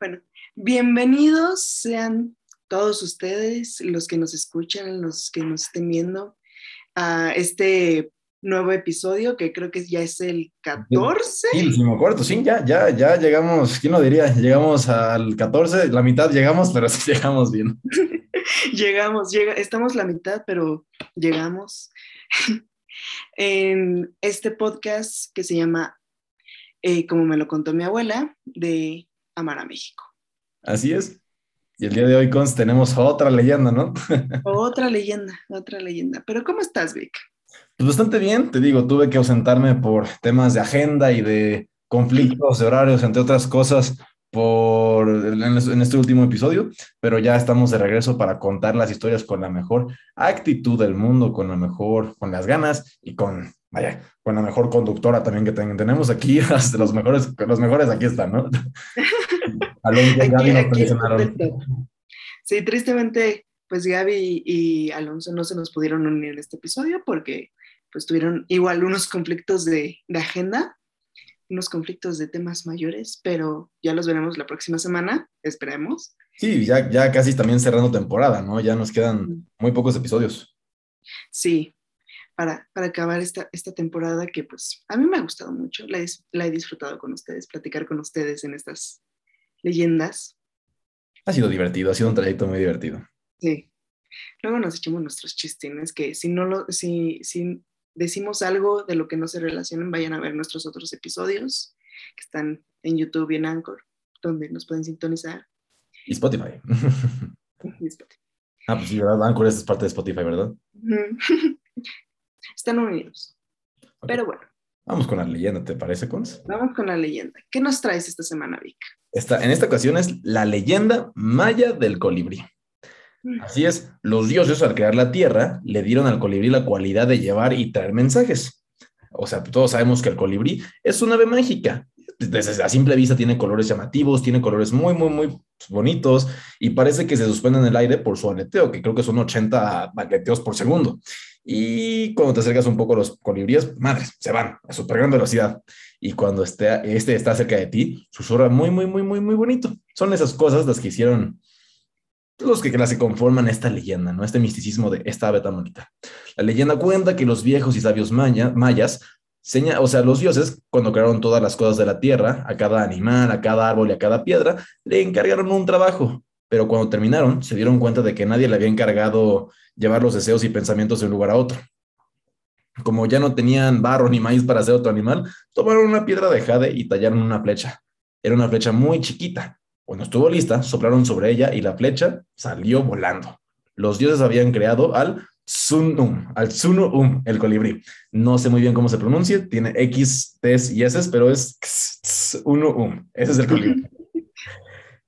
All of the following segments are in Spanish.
Bueno, bienvenidos sean todos ustedes, los que nos escuchan, los que nos estén viendo, a este nuevo episodio que creo que ya es el 14. Sí, el cuarto, sí, ya, ya, ya llegamos, ¿quién lo diría? Llegamos al 14, la mitad llegamos, pero sí llegamos bien. llegamos, llega, estamos la mitad, pero llegamos en este podcast que se llama, eh, como me lo contó mi abuela, de Amar a México. Así es. Y el día de hoy, Cons, tenemos otra leyenda, ¿no? otra leyenda, otra leyenda. Pero ¿cómo estás, Vic? Pues bastante bien, te digo, tuve que ausentarme por temas de agenda y de conflictos de horarios, entre otras cosas, por en este último episodio, pero ya estamos de regreso para contar las historias con la mejor actitud del mundo, con la mejor, con las ganas y con, vaya, con la mejor conductora también que tenemos aquí, los mejores, los mejores aquí están, ¿no? Alonso y Gaby nos Sí, tristemente, pues Gaby y Alonso no se nos pudieron unir en este episodio porque pues tuvieron igual unos conflictos de, de agenda unos conflictos de temas mayores, pero ya los veremos la próxima semana, esperemos. Sí, ya, ya casi también cerrando temporada, ¿no? Ya nos quedan muy pocos episodios. Sí, para, para acabar esta, esta temporada que pues a mí me ha gustado mucho, la, la he disfrutado con ustedes, platicar con ustedes en estas leyendas. Ha sido divertido, ha sido un trayecto muy divertido. Sí. Luego nos echamos nuestros chistines que si no lo, si, si decimos algo de lo que no se relacionen, vayan a ver nuestros otros episodios que están en YouTube y en Anchor, donde nos pueden sintonizar. Y Spotify. Ah, pues sí, ¿verdad? Anchor es parte de Spotify, ¿verdad? Están unidos. Pero bueno. Vamos con la leyenda, ¿te parece, Cons? Vamos con la leyenda. ¿Qué nos traes esta semana, Vic? Esta, en esta ocasión es la leyenda maya del colibrí. Mm. Así es, los dioses al crear la tierra le dieron al colibrí la cualidad de llevar y traer mensajes. O sea, todos sabemos que el colibrí es una ave mágica. Desde a simple vista tiene colores llamativos, tiene colores muy, muy, muy bonitos y parece que se suspende en el aire por su aleteo, que creo que son 80 aleteos por segundo. Y cuando te acercas un poco a los colibríes, madres, se van a súper gran velocidad. Y cuando este, este está cerca de ti, susurra muy, muy, muy, muy, muy bonito. Son esas cosas las que hicieron los que se conforman esta leyenda, ¿no? Este misticismo de esta ave tan bonita. La leyenda cuenta que los viejos y sabios mayas, o sea, los dioses, cuando crearon todas las cosas de la tierra, a cada animal, a cada árbol y a cada piedra, le encargaron un trabajo. Pero cuando terminaron, se dieron cuenta de que nadie le había encargado llevar los deseos y pensamientos de un lugar a otro. Como ya no tenían barro ni maíz para hacer otro animal, tomaron una piedra de jade y tallaron una flecha. Era una flecha muy chiquita, cuando estuvo lista, soplaron sobre ella y la flecha salió volando. Los dioses habían creado al Sunum, al Sunum, el colibrí. No sé muy bien cómo se pronuncia, tiene X, T y S, pero es Sunum. Ese es el colibrí.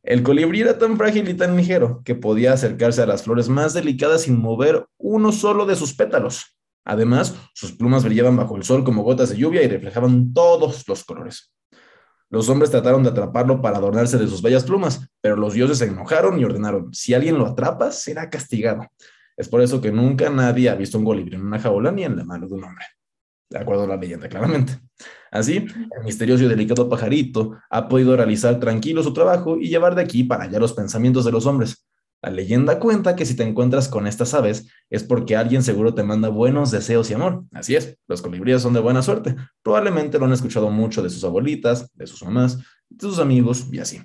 El colibrí era tan frágil y tan ligero que podía acercarse a las flores más delicadas sin mover uno solo de sus pétalos. Además, sus plumas brillaban bajo el sol como gotas de lluvia y reflejaban todos los colores. Los hombres trataron de atraparlo para adornarse de sus bellas plumas, pero los dioses se enojaron y ordenaron, si alguien lo atrapa, será castigado. Es por eso que nunca nadie ha visto un colibrí en una jaula ni en la mano de un hombre. De acuerdo a la leyenda, claramente. Así, el misterioso y delicado pajarito ha podido realizar tranquilo su trabajo y llevar de aquí para allá los pensamientos de los hombres, la leyenda cuenta que si te encuentras con estas aves es porque alguien seguro te manda buenos deseos y amor. Así es, los colibríes son de buena suerte. Probablemente lo han escuchado mucho de sus abuelitas, de sus mamás, de sus amigos y así.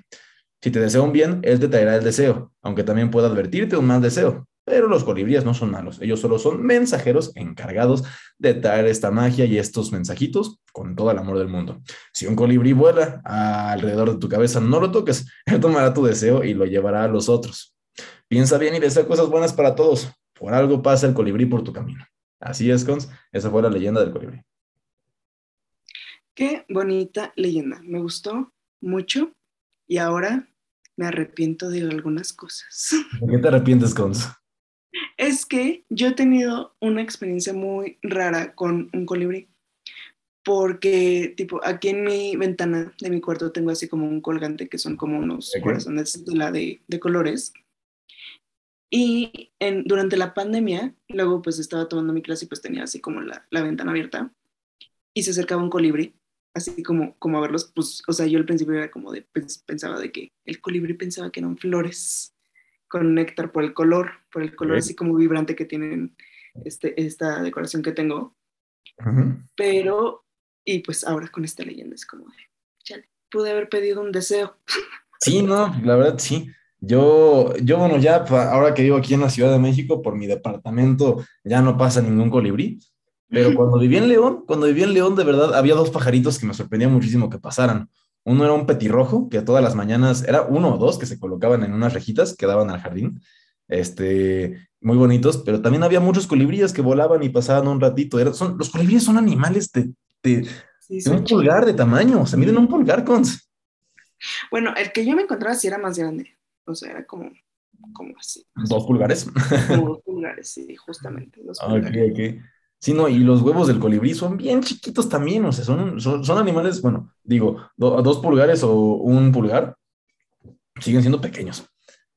Si te desea un bien, él te traerá el deseo, aunque también pueda advertirte un mal deseo. Pero los colibríes no son malos, ellos solo son mensajeros encargados de traer esta magia y estos mensajitos con todo el amor del mundo. Si un colibrí vuela alrededor de tu cabeza, no lo toques, él tomará tu deseo y lo llevará a los otros. Piensa bien y desea cosas buenas para todos. Por algo pasa el colibrí por tu camino. Así es, Cons. Esa fue la leyenda del colibrí. Qué bonita leyenda. Me gustó mucho y ahora me arrepiento de algunas cosas. ¿De qué te arrepientes, Cons? Es que yo he tenido una experiencia muy rara con un colibrí. Porque, tipo, aquí en mi ventana de mi cuarto tengo así como un colgante que son como unos corazones de la de, de colores y en, durante la pandemia, luego pues estaba tomando mi clase y pues tenía así como la, la ventana abierta y se acercaba un colibrí así como, como a verlos, pues, o sea, yo al principio era como de, pensaba de que el colibrí pensaba que eran flores con néctar por el color, por el color así como vibrante que tienen este, esta decoración que tengo. Pero, y pues ahora con esta leyenda es como chale, pude haber pedido un deseo. Sí, no, la verdad sí. Yo, yo, bueno, ya ahora que vivo aquí en la Ciudad de México, por mi departamento ya no pasa ningún colibrí, pero cuando viví en León, cuando viví en León, de verdad, había dos pajaritos que me sorprendía muchísimo que pasaran. Uno era un petirrojo, que todas las mañanas, era uno o dos que se colocaban en unas rejitas que daban al jardín, este, muy bonitos, pero también había muchos colibríes que volaban y pasaban un ratito. Era, son, los colibríes son animales de, de, un pulgar de tamaño, se miden un pulgar, con Bueno, el que yo me encontraba sí era más grande, o sea, era como, como así. ¿Dos pulgares? Como dos pulgares, sí, justamente. Dos pulgares. Ok, Sí, no, y los huevos del colibrí son bien chiquitos también, o sea, son, son, animales, bueno, digo, dos pulgares o un pulgar, siguen siendo pequeños.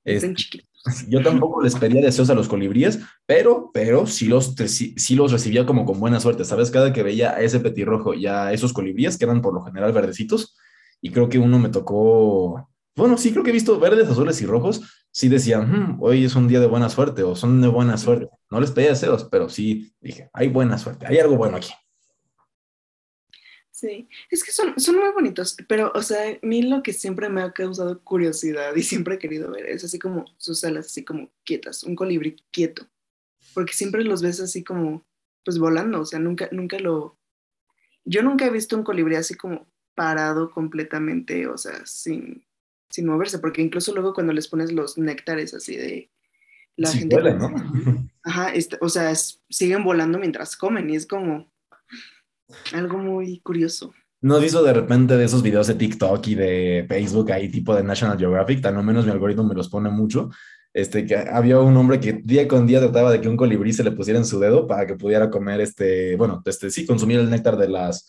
Chiquitos. Yo tampoco les pedía deseos a los colibríes, pero, pero sí los, sí, los recibía como con buena suerte, ¿sabes? Cada que veía a ese petirrojo y a esos colibríes, que eran por lo general verdecitos, y creo que uno me tocó, bueno, sí creo que he visto verdes, azules y rojos, sí decían, hmm, hoy es un día de buena suerte o son de buena suerte. No les pedía deseos, pero sí dije, hay buena suerte, hay algo bueno aquí. Sí, es que son, son muy bonitos, pero, o sea, a mí lo que siempre me ha causado curiosidad y siempre he querido ver es así como sus alas, así como quietas, un colibrí quieto, porque siempre los ves así como, pues volando, o sea, nunca, nunca lo, yo nunca he visto un colibrí así como parado completamente, o sea, sin, sin moverse, porque incluso luego cuando les pones los néctares así de la gente... ¿no? Ajá, este, o sea, siguen volando mientras comen y es como algo muy curioso. ¿No has visto de repente de esos videos de TikTok y de Facebook ahí tipo de National Geographic? Tan o menos mi algoritmo me los pone mucho. Este, que había un hombre que día con día trataba de que un colibrí se le pusiera en su dedo para que pudiera comer este, bueno, este, sí, consumir el néctar de las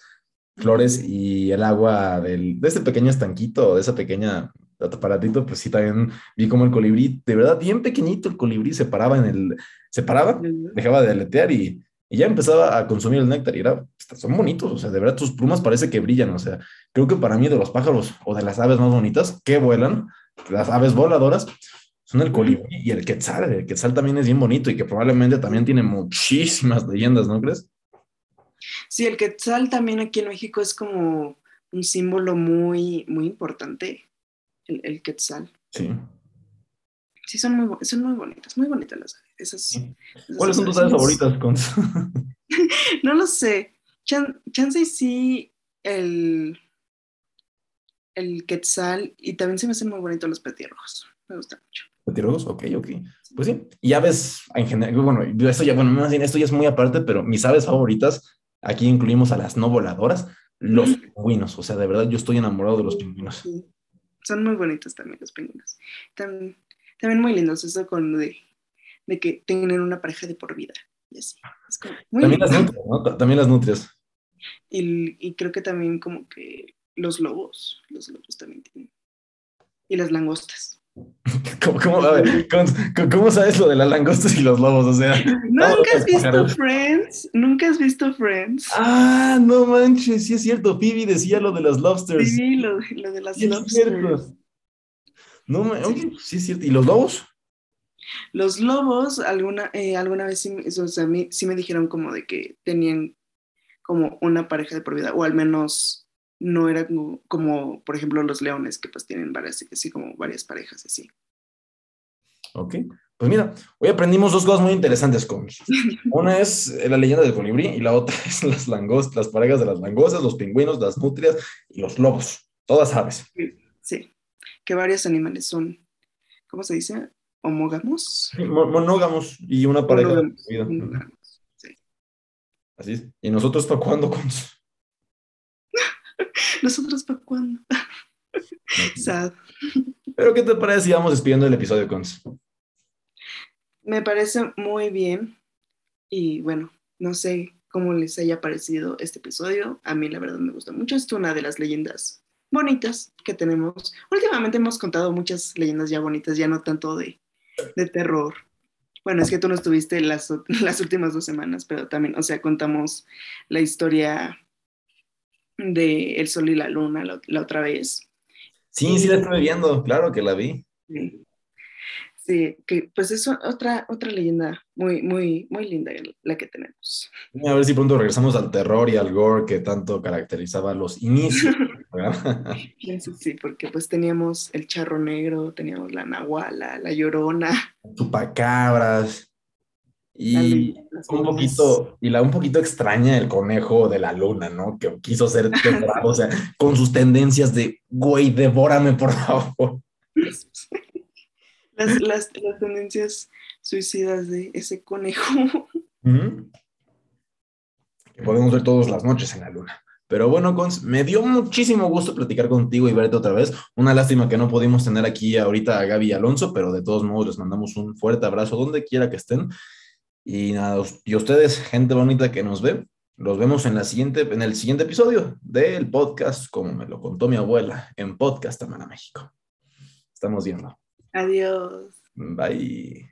flores y el agua del, de este pequeño estanquito, de esa pequeña aparatito, pues sí, también vi como el colibrí, de verdad, bien pequeñito el colibrí, se paraba en el, se paraba, dejaba de aletear y, y ya empezaba a consumir el néctar y era, son bonitos, o sea, de verdad sus plumas parece que brillan, o sea, creo que para mí de los pájaros o de las aves más bonitas que vuelan, las aves voladoras, son el colibrí y el quetzal, el quetzal también es bien bonito y que probablemente también tiene muchísimas leyendas, ¿no crees? Sí, el quetzal también aquí en México es como un símbolo muy, muy importante el, quetzal. Sí. Sí, son muy, son muy bonitas, muy bonitas las aves. ¿Cuáles son tus aves favoritas, Cons? no lo sé. chance sí el, el quetzal y también se me hacen muy bonitos los petirrojos. Me gustan mucho. ¿Petirrojos? Ok, ok. Pues sí. Y aves en general, bueno, esto ya, bueno, esto ya es muy aparte, pero mis aves favoritas, aquí incluimos a las no voladoras, los pingüinos. O sea, de verdad, yo estoy enamorado de los pingüinos son muy bonitos también los pingüinos. También, también muy lindos, eso con de, de que tienen una pareja de por vida. Y así. también, las nutrias, ¿no? también las nutrias. Y, y, creo que también como que los lobos, los lobos también tienen. Y las langostas. ¿Cómo, sabes lo de las langostas y los lobos? O sea, ¿nunca has visto Friends? ¿Nunca has visto Friends? Ah, no manches, sí es cierto. Phoebe decía lo de las lobsters. Sí, lo, de las lobsters. No, manches, sí. es cierto. ¿Y los lobos? Los lobos, alguna, eh, alguna vez sí, o sea, sí me dijeron como de que tenían como una pareja de por vida, o al menos no era como, por ejemplo, los leones, que pues tienen varias, así como varias parejas así. Ok, pues mira, hoy aprendimos dos cosas muy interesantes, con Una es la leyenda del colibrí y la otra es las langostas, las parejas de las langostas, los pingüinos, las nutrias y los lobos. Todas aves. Sí, que varios animales son, ¿cómo se dice? Homógamos. monógamos y una pareja de vida. Sí. Así es. ¿Y nosotros para cuándo, con ¿Nosotros para cuándo? Sad. Pero ¿qué te parece si vamos despidiendo el episodio, Cons? Me parece muy bien. Y bueno, no sé cómo les haya parecido este episodio. A mí la verdad me gusta mucho. Es una de las leyendas bonitas que tenemos. Últimamente hemos contado muchas leyendas ya bonitas, ya no tanto de, de terror. Bueno, es que tú no estuviste las, las últimas dos semanas, pero también, o sea, contamos la historia de El Sol y la Luna la, otra vez. Sí, sí la estuve viendo, claro que la vi. Sí. que pues es otra, otra leyenda muy, muy, muy linda la que tenemos. A ver si pronto regresamos al terror y al gore que tanto caracterizaba los inicios. sí, sí, porque pues teníamos el charro negro, teníamos la nahuala, la llorona. Chupacabras. Y un poquito, y la un poquito extraña el conejo de la luna, ¿no? Que quiso ser o sea, con sus tendencias de, güey, devórame, por favor. Las, las, tendencias suicidas de ese conejo. Que podemos ver todas las noches en la luna. Pero bueno, Cons, me dio muchísimo gusto platicar contigo y verte otra vez. Una lástima que no pudimos tener aquí ahorita a Gaby y Alonso, pero de todos modos les mandamos un fuerte abrazo donde quiera que estén. Y nada, y ustedes, gente bonita que nos ve, los vemos en, la siguiente, en el siguiente episodio del podcast, como me lo contó mi abuela, en Podcast Amana México. Estamos viendo. Adiós. Bye.